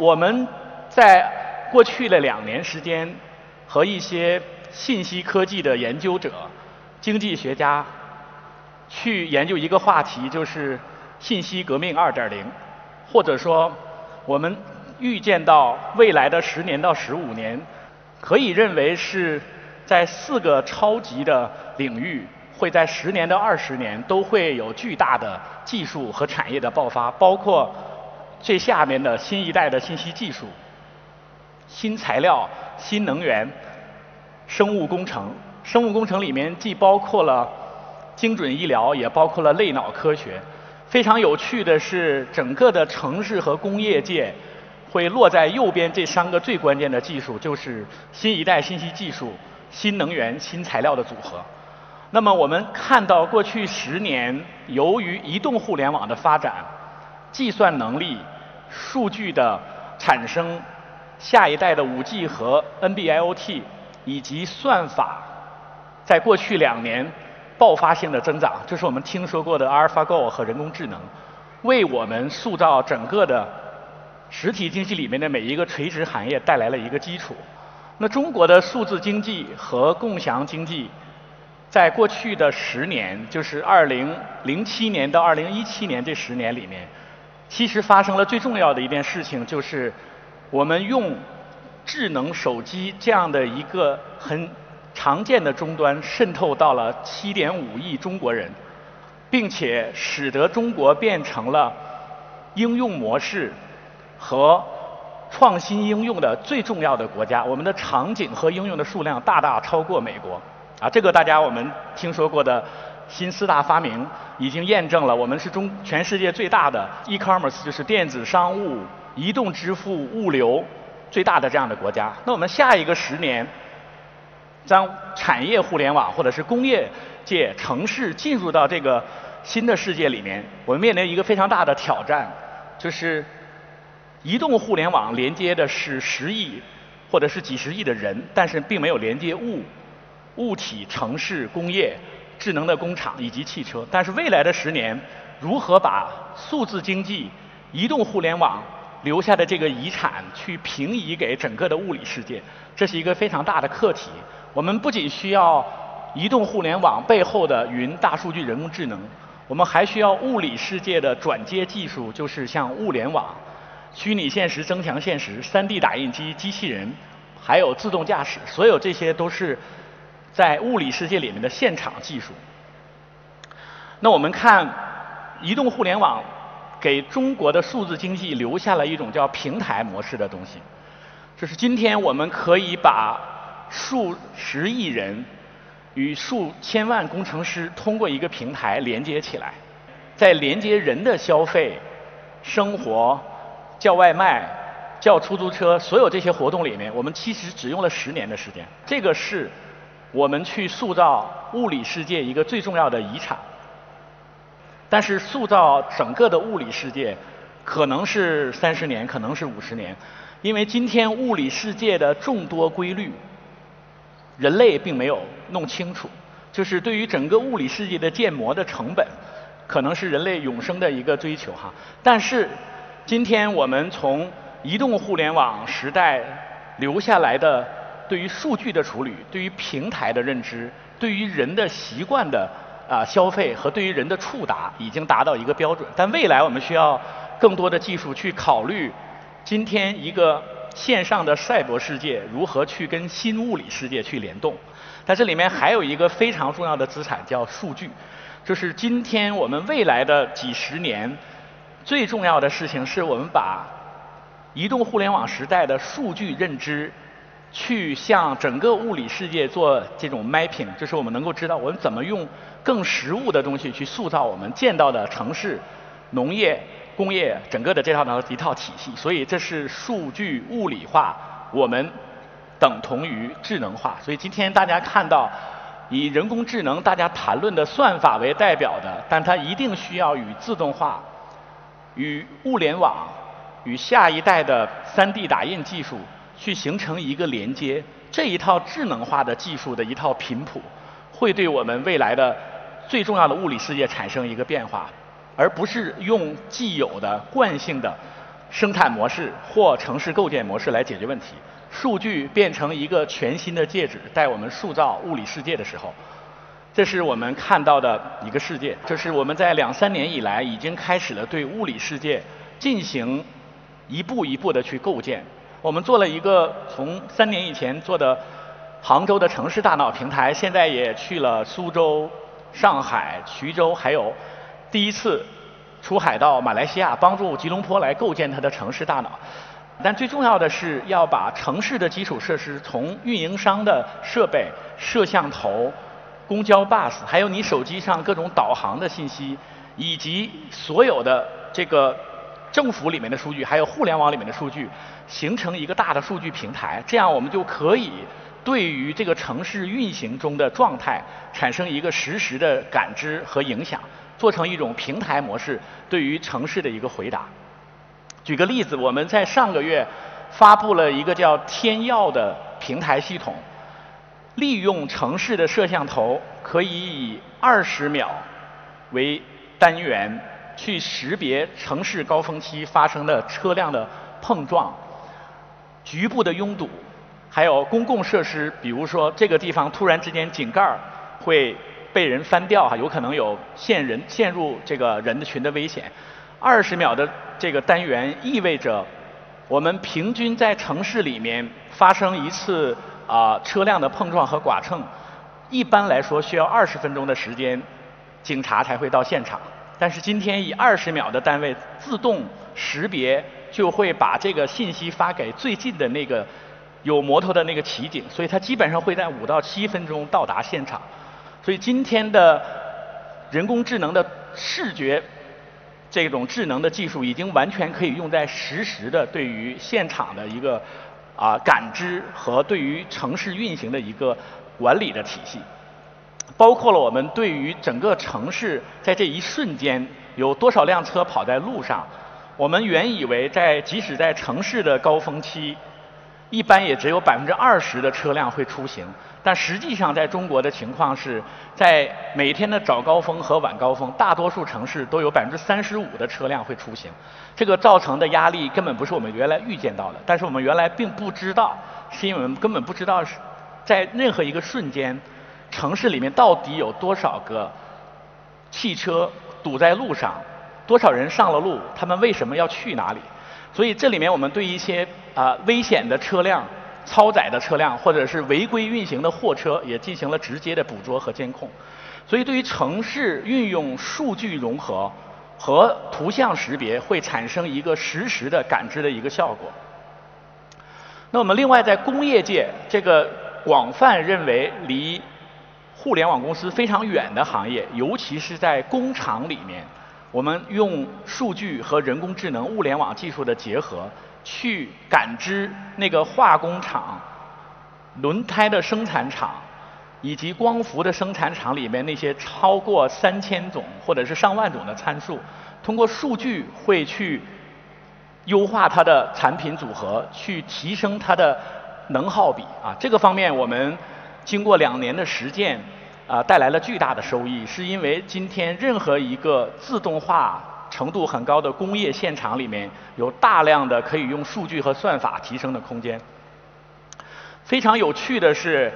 我们在过去的两年时间和一些信息科技的研究者、经济学家去研究一个话题，就是信息革命二点零，或者说我们预见到未来的十年到十五年，可以认为是在四个超级的领域，会在十年到二十年都会有巨大的技术和产业的爆发，包括最下面的新一代的信息技术、新材料、新能源、生物工程。生物工程里面既包括了精准医疗，也包括了类脑科学。非常有趣的是，整个的城市和工业界会落在右边这三个最关键的技术，就是新一代信息技术、新能源、新材料的组合。那么我们看到过去十年，由于移动互联网的发展，计算能力、数据的产生、下一代的 5G 和 NB-IoT 以及算法，在过去两年爆发性的增长，这是我们听说过的 AlphaGo 和人工智能，为我们塑造整个的实体经济里面的每一个垂直行业带来了一个基础。那中国的数字经济和共享经济。在过去的十年，就是二零零七年到二零一七年这十年里面，其实发生了最重要的一件事情，就是我们用智能手机这样的一个很常见的终端渗透到了七点五亿中国人，并且使得中国变成了应用模式和创新应用的最重要的国家。我们的场景和应用的数量大大超过美国。啊，这个大家我们听说过的新四大发明已经验证了，我们是中全世界最大的 e-commerce，就是电子商务、移动支付、物流最大的这样的国家。那我们下一个十年，当产业互联网或者是工业界、城市进入到这个新的世界里面，我们面临一个非常大的挑战，就是移动互联网连接的是十亿或者是几十亿的人，但是并没有连接物。物体、城市、工业、智能的工厂以及汽车，但是未来的十年，如何把数字经济、移动互联网留下的这个遗产去平移给整个的物理世界，这是一个非常大的课题。我们不仅需要移动互联网背后的云、大数据、人工智能，我们还需要物理世界的转接技术，就是像物联网、虚拟现实、增强现实、3D 打印机、机器人，还有自动驾驶，所有这些都是。在物理世界里面的现场技术，那我们看移动互联网给中国的数字经济留下了一种叫平台模式的东西，就是今天我们可以把数十亿人与数千万工程师通过一个平台连接起来，在连接人的消费、生活、叫外卖、叫出租车所有这些活动里面，我们其实只用了十年的时间，这个是。我们去塑造物理世界一个最重要的遗产，但是塑造整个的物理世界可能是三十年，可能是五十年，因为今天物理世界的众多规律，人类并没有弄清楚，就是对于整个物理世界的建模的成本，可能是人类永生的一个追求哈。但是今天我们从移动互联网时代留下来的。对于数据的处理，对于平台的认知，对于人的习惯的啊消费和对于人的触达，已经达到一个标准。但未来我们需要更多的技术去考虑，今天一个线上的赛博世界如何去跟新物理世界去联动。但这里面还有一个非常重要的资产叫数据，就是今天我们未来的几十年最重要的事情，是我们把移动互联网时代的数据认知。去向整个物理世界做这种 mapping，就是我们能够知道我们怎么用更实物的东西去塑造我们见到的城市、农业、工业整个的这套呢一套体系。所以这是数据物理化，我们等同于智能化。所以今天大家看到以人工智能大家谈论的算法为代表的，但它一定需要与自动化、与物联网、与下一代的 3D 打印技术。去形成一个连接，这一套智能化的技术的一套频谱，会对我们未来的最重要的物理世界产生一个变化，而不是用既有的惯性的生产模式或城市构建模式来解决问题。数据变成一个全新的介质，带我们塑造物理世界的时候，这是我们看到的一个世界。这是我们在两三年以来已经开始了对物理世界进行一步一步的去构建。我们做了一个从三年以前做的杭州的城市大脑平台，现在也去了苏州、上海、徐州，还有第一次出海到马来西亚，帮助吉隆坡来构建它的城市大脑。但最重要的是要把城市的基础设施从运营商的设备、摄像头、公交 bus，还有你手机上各种导航的信息，以及所有的这个政府里面的数据，还有互联网里面的数据，形成一个大的数据平台。这样我们就可以对于这个城市运行中的状态产生一个实时的感知和影响，做成一种平台模式对于城市的一个回答。举个例子，我们在上个月发布了一个叫“天耀”的平台系统，利用城市的摄像头，可以以二十秒为单元去识别城市高峰期发生的车辆的碰撞、局部的拥堵，还有公共设施，比如说这个地方突然之间井盖会被人翻掉哈，有可能有陷人陷入这个人的群的危险。二十秒的这个单元意味着，我们平均在城市里面发生一次啊车辆的碰撞和剐蹭，一般来说需要二十分钟的时间，警察才会到现场。但是今天以二十秒的单位自动识别，就会把这个信息发给最近的那个有摩托的那个骑警，所以他基本上会在五到七分钟到达现场。所以今天的人工智能的视觉。这种智能的技术已经完全可以用在实时的对于现场的一个啊感知和对于城市运行的一个管理的体系，包括了我们对于整个城市在这一瞬间有多少辆车跑在路上，我们原以为在即使在城市的高峰期，一般也只有百分之二十的车辆会出行。但实际上，在中国的情况是，在每天的早高峰和晚高峰，大多数城市都有百分之三十五的车辆会出行。这个造成的压力根本不是我们原来预见到的，但是我们原来并不知道，是因为我们根本不知道是在任何一个瞬间，城市里面到底有多少个汽车堵在路上，多少人上了路，他们为什么要去哪里？所以这里面我们对一些啊危险的车辆。超载的车辆或者是违规运行的货车也进行了直接的捕捉和监控，所以对于城市运用数据融合和图像识别会产生一个实时的感知的一个效果。那我们另外在工业界这个广泛认为离互联网公司非常远的行业，尤其是在工厂里面，我们用数据和人工智能、物联网技术的结合。去感知那个化工厂、轮胎的生产厂以及光伏的生产厂里面那些超过三千种或者是上万种的参数，通过数据会去优化它的产品组合，去提升它的能耗比啊。这个方面我们经过两年的实践啊，带来了巨大的收益，是因为今天任何一个自动化。程度很高的工业现场里面有大量的可以用数据和算法提升的空间。非常有趣的是，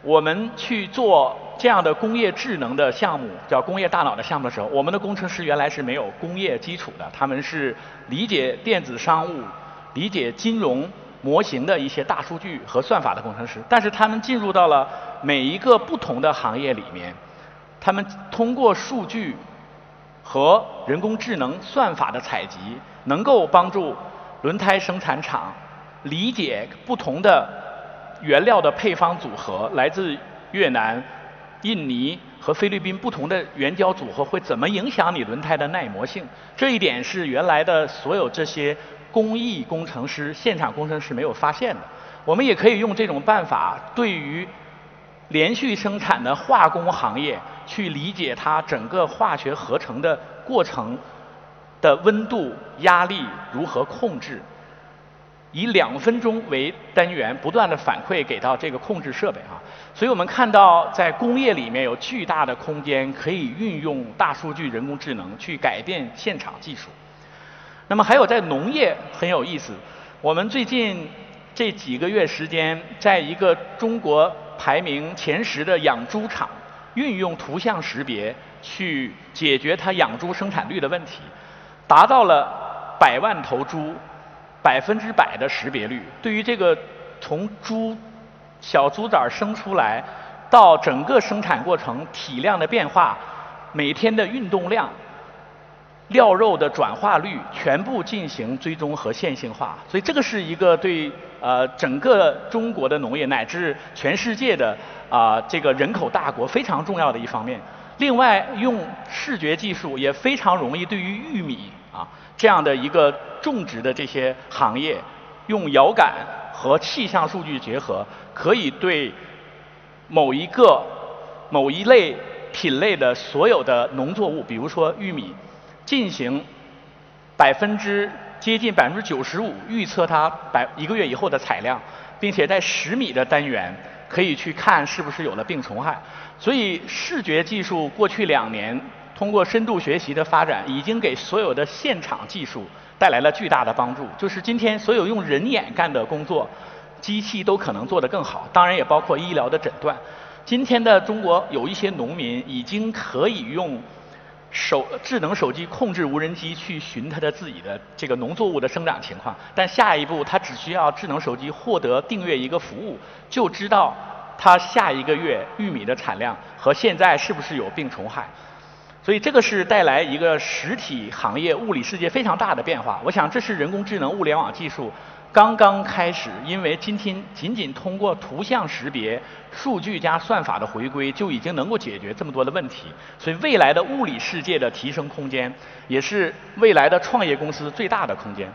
我们去做这样的工业智能的项目，叫工业大脑的项目的时候，我们的工程师原来是没有工业基础的，他们是理解电子商务、理解金融模型的一些大数据和算法的工程师。但是他们进入到了每一个不同的行业里面，他们通过数据。和人工智能算法的采集，能够帮助轮胎生产厂理解不同的原料的配方组合，来自越南、印尼和菲律宾不同的原胶组合会怎么影响你轮胎的耐磨性。这一点是原来的所有这些工艺工程师、现场工程师没有发现的。我们也可以用这种办法，对于连续生产的化工行业。去理解它整个化学合成的过程的温度、压力如何控制，以两分钟为单元，不断的反馈给到这个控制设备啊。所以我们看到，在工业里面有巨大的空间，可以运用大数据、人工智能去改变现场技术。那么还有在农业很有意思，我们最近这几个月时间，在一个中国排名前十的养猪场，运用图像识别去解决它养猪生产率的问题，达到了百万头猪百分之百的识别率。对于这个从猪小猪崽生出来到整个生产过程体量的变化，每天的运动量。料肉的转化率全部进行追踪和线性化，所以这个是一个对呃整个中国的农业乃至全世界的啊这个人口大国非常重要的一方面。另外，用视觉技术也非常容易对于玉米啊这样的一个种植的这些行业，用遥感和气象数据结合，可以对某一个某一类品类的所有的农作物，比如说玉米。进行百分之接近百分之九十五预测它百一个月以后的采量，并且在十米的单元可以去看是不是有了病虫害。所以视觉技术过去两年通过深度学习的发展，已经给所有的现场技术带来了巨大的帮助。就是今天所有用人眼干的工作，机器都可能做得更好。当然也包括医疗的诊断。今天的中国有一些农民已经可以用。手智能手机控制无人机去寻它的自己的这个农作物的生长情况，但下一步它只需要智能手机获得订阅一个服务，就知道它下一个月玉米的产量和现在是不是有病虫害。所以这个是带来一个实体行业物理世界非常大的变化。我想这是人工智能物联网技术。刚刚开始，因为今天仅仅通过图像识别、数据加算法的回归，就已经能够解决这么多的问题。所以，未来的物理世界的提升空间，也是未来的创业公司最大的空间。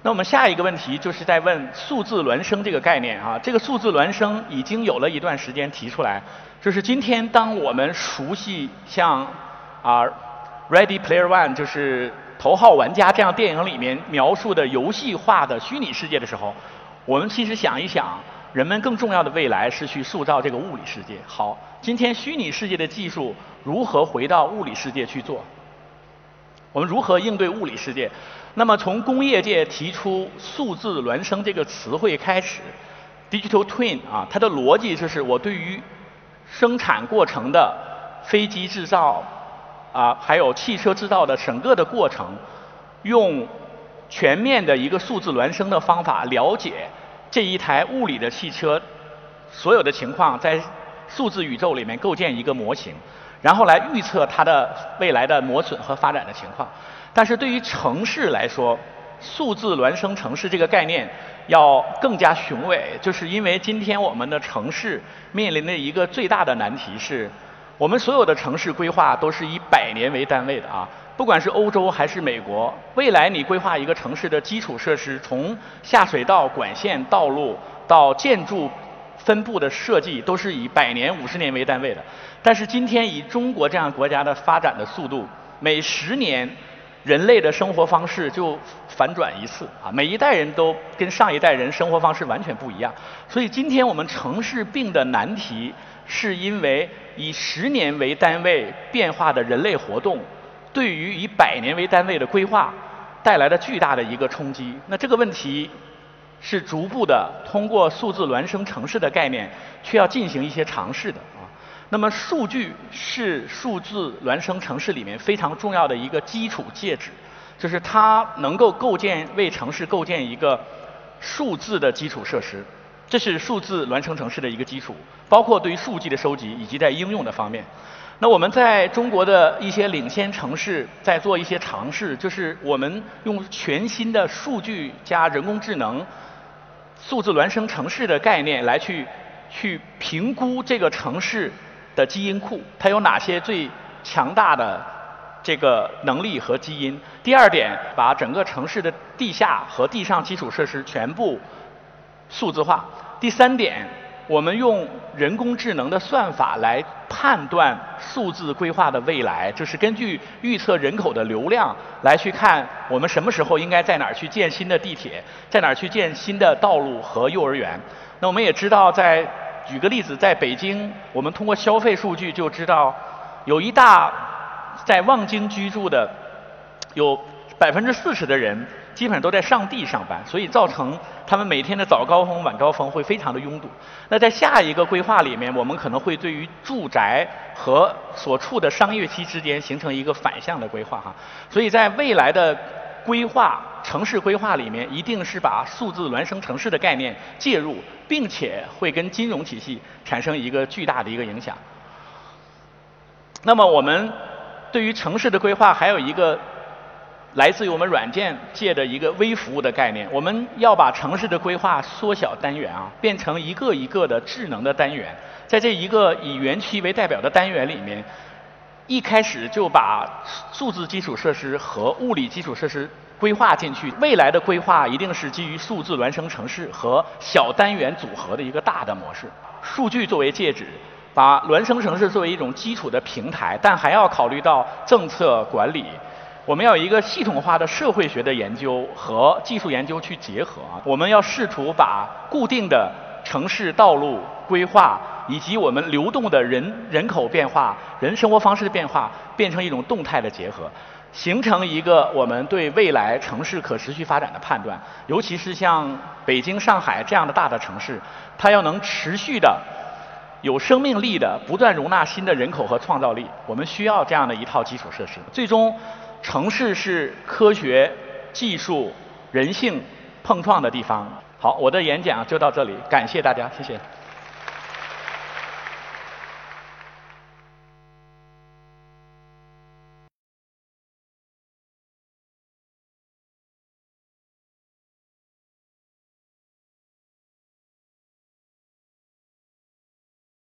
那我们下一个问题就是在问数字孪生这个概念啊，这个数字孪生已经有了一段时间提出来，就是今天当我们熟悉像啊，Ready Player One 就是。头号玩家这样电影里面描述的游戏化的虚拟世界的时候，我们其实想一想，人们更重要的未来是去塑造这个物理世界。好，今天虚拟世界的技术如何回到物理世界去做？我们如何应对物理世界？那么从工业界提出数字孪生这个词汇开始，digital twin 啊，它的逻辑就是我对于生产过程的飞机制造。啊，还有汽车制造的整个的过程，用全面的一个数字孪生的方法了解这一台物理的汽车所有的情况，在数字宇宙里面构建一个模型，然后来预测它的未来的磨损和发展的情况。但是对于城市来说，数字孪生城市这个概念要更加雄伟，就是因为今天我们的城市面临的一个最大的难题是。我们所有的城市规划都是以百年为单位的啊，不管是欧洲还是美国，未来你规划一个城市的基础设施，从下水道、管线、道路到建筑分布的设计，都是以百年、五十年为单位的。但是今天以中国这样国家的发展的速度，每十年人类的生活方式就反转一次啊，每一代人都跟上一代人生活方式完全不一样。所以今天我们城市病的难题。是因为以十年为单位变化的人类活动，对于以百年为单位的规划带来了巨大的一个冲击。那这个问题是逐步的通过数字孪生城市的概念，去要进行一些尝试的。那么数据是数字孪生城市里面非常重要的一个基础介质，就是它能够构建为城市构建一个数字的基础设施。这是数字孪生城市的一个基础，包括对于数据的收集以及在应用的方面。那我们在中国的一些领先城市在做一些尝试，就是我们用全新的数据加人工智能、数字孪生城市的概念来去去评估这个城市的基因库，它有哪些最强大的这个能力和基因。第二点，把整个城市的地下和地上基础设施全部。数字化。第三点，我们用人工智能的算法来判断数字规划的未来，就是根据预测人口的流量来去看我们什么时候应该在哪儿去建新的地铁，在哪儿去建新的道路和幼儿园。那我们也知道，在举个例子，在北京，我们通过消费数据就知道，有一大在望京居住的有百分之四十的人基本上都在上地上班，所以造成他们每天的早高峰、晚高峰会非常的拥堵。那在下一个规划里面，我们可能会对于住宅和所处的商业区之间形成一个反向的规划哈。所以在未来的规划城市规划里面，一定是把数字孪生城市的概念介入，并且会跟金融体系产生一个巨大的一个影响。那么我们对于城市的规划还有一个。来自于我们软件界的一个微服务的概念，我们要把城市的规划缩小单元啊，变成一个一个的智能的单元。在这一个以园区为代表的单元里面，一开始就把数字基础设施和物理基础设施规划进去。未来的规划一定是基于数字孪生城市和小单元组合的一个大的模式。数据作为介质，把孪生城市作为一种基础的平台，但还要考虑到政策管理。我们要有一个系统化的社会学的研究和技术研究去结合，我们要试图把固定的城市道路规划以及我们流动的人人口变化、人生活方式的变化，变成一种动态的结合，形成一个我们对未来城市可持续发展的判断。尤其是像北京、上海这样的大的城市，它要能持续的、有生命力的不断容纳新的人口和创造力，我们需要这样的一套基础设施。最终。城市是科学、技术、人性碰撞的地方。好，我的演讲就到这里，感谢大家，谢谢。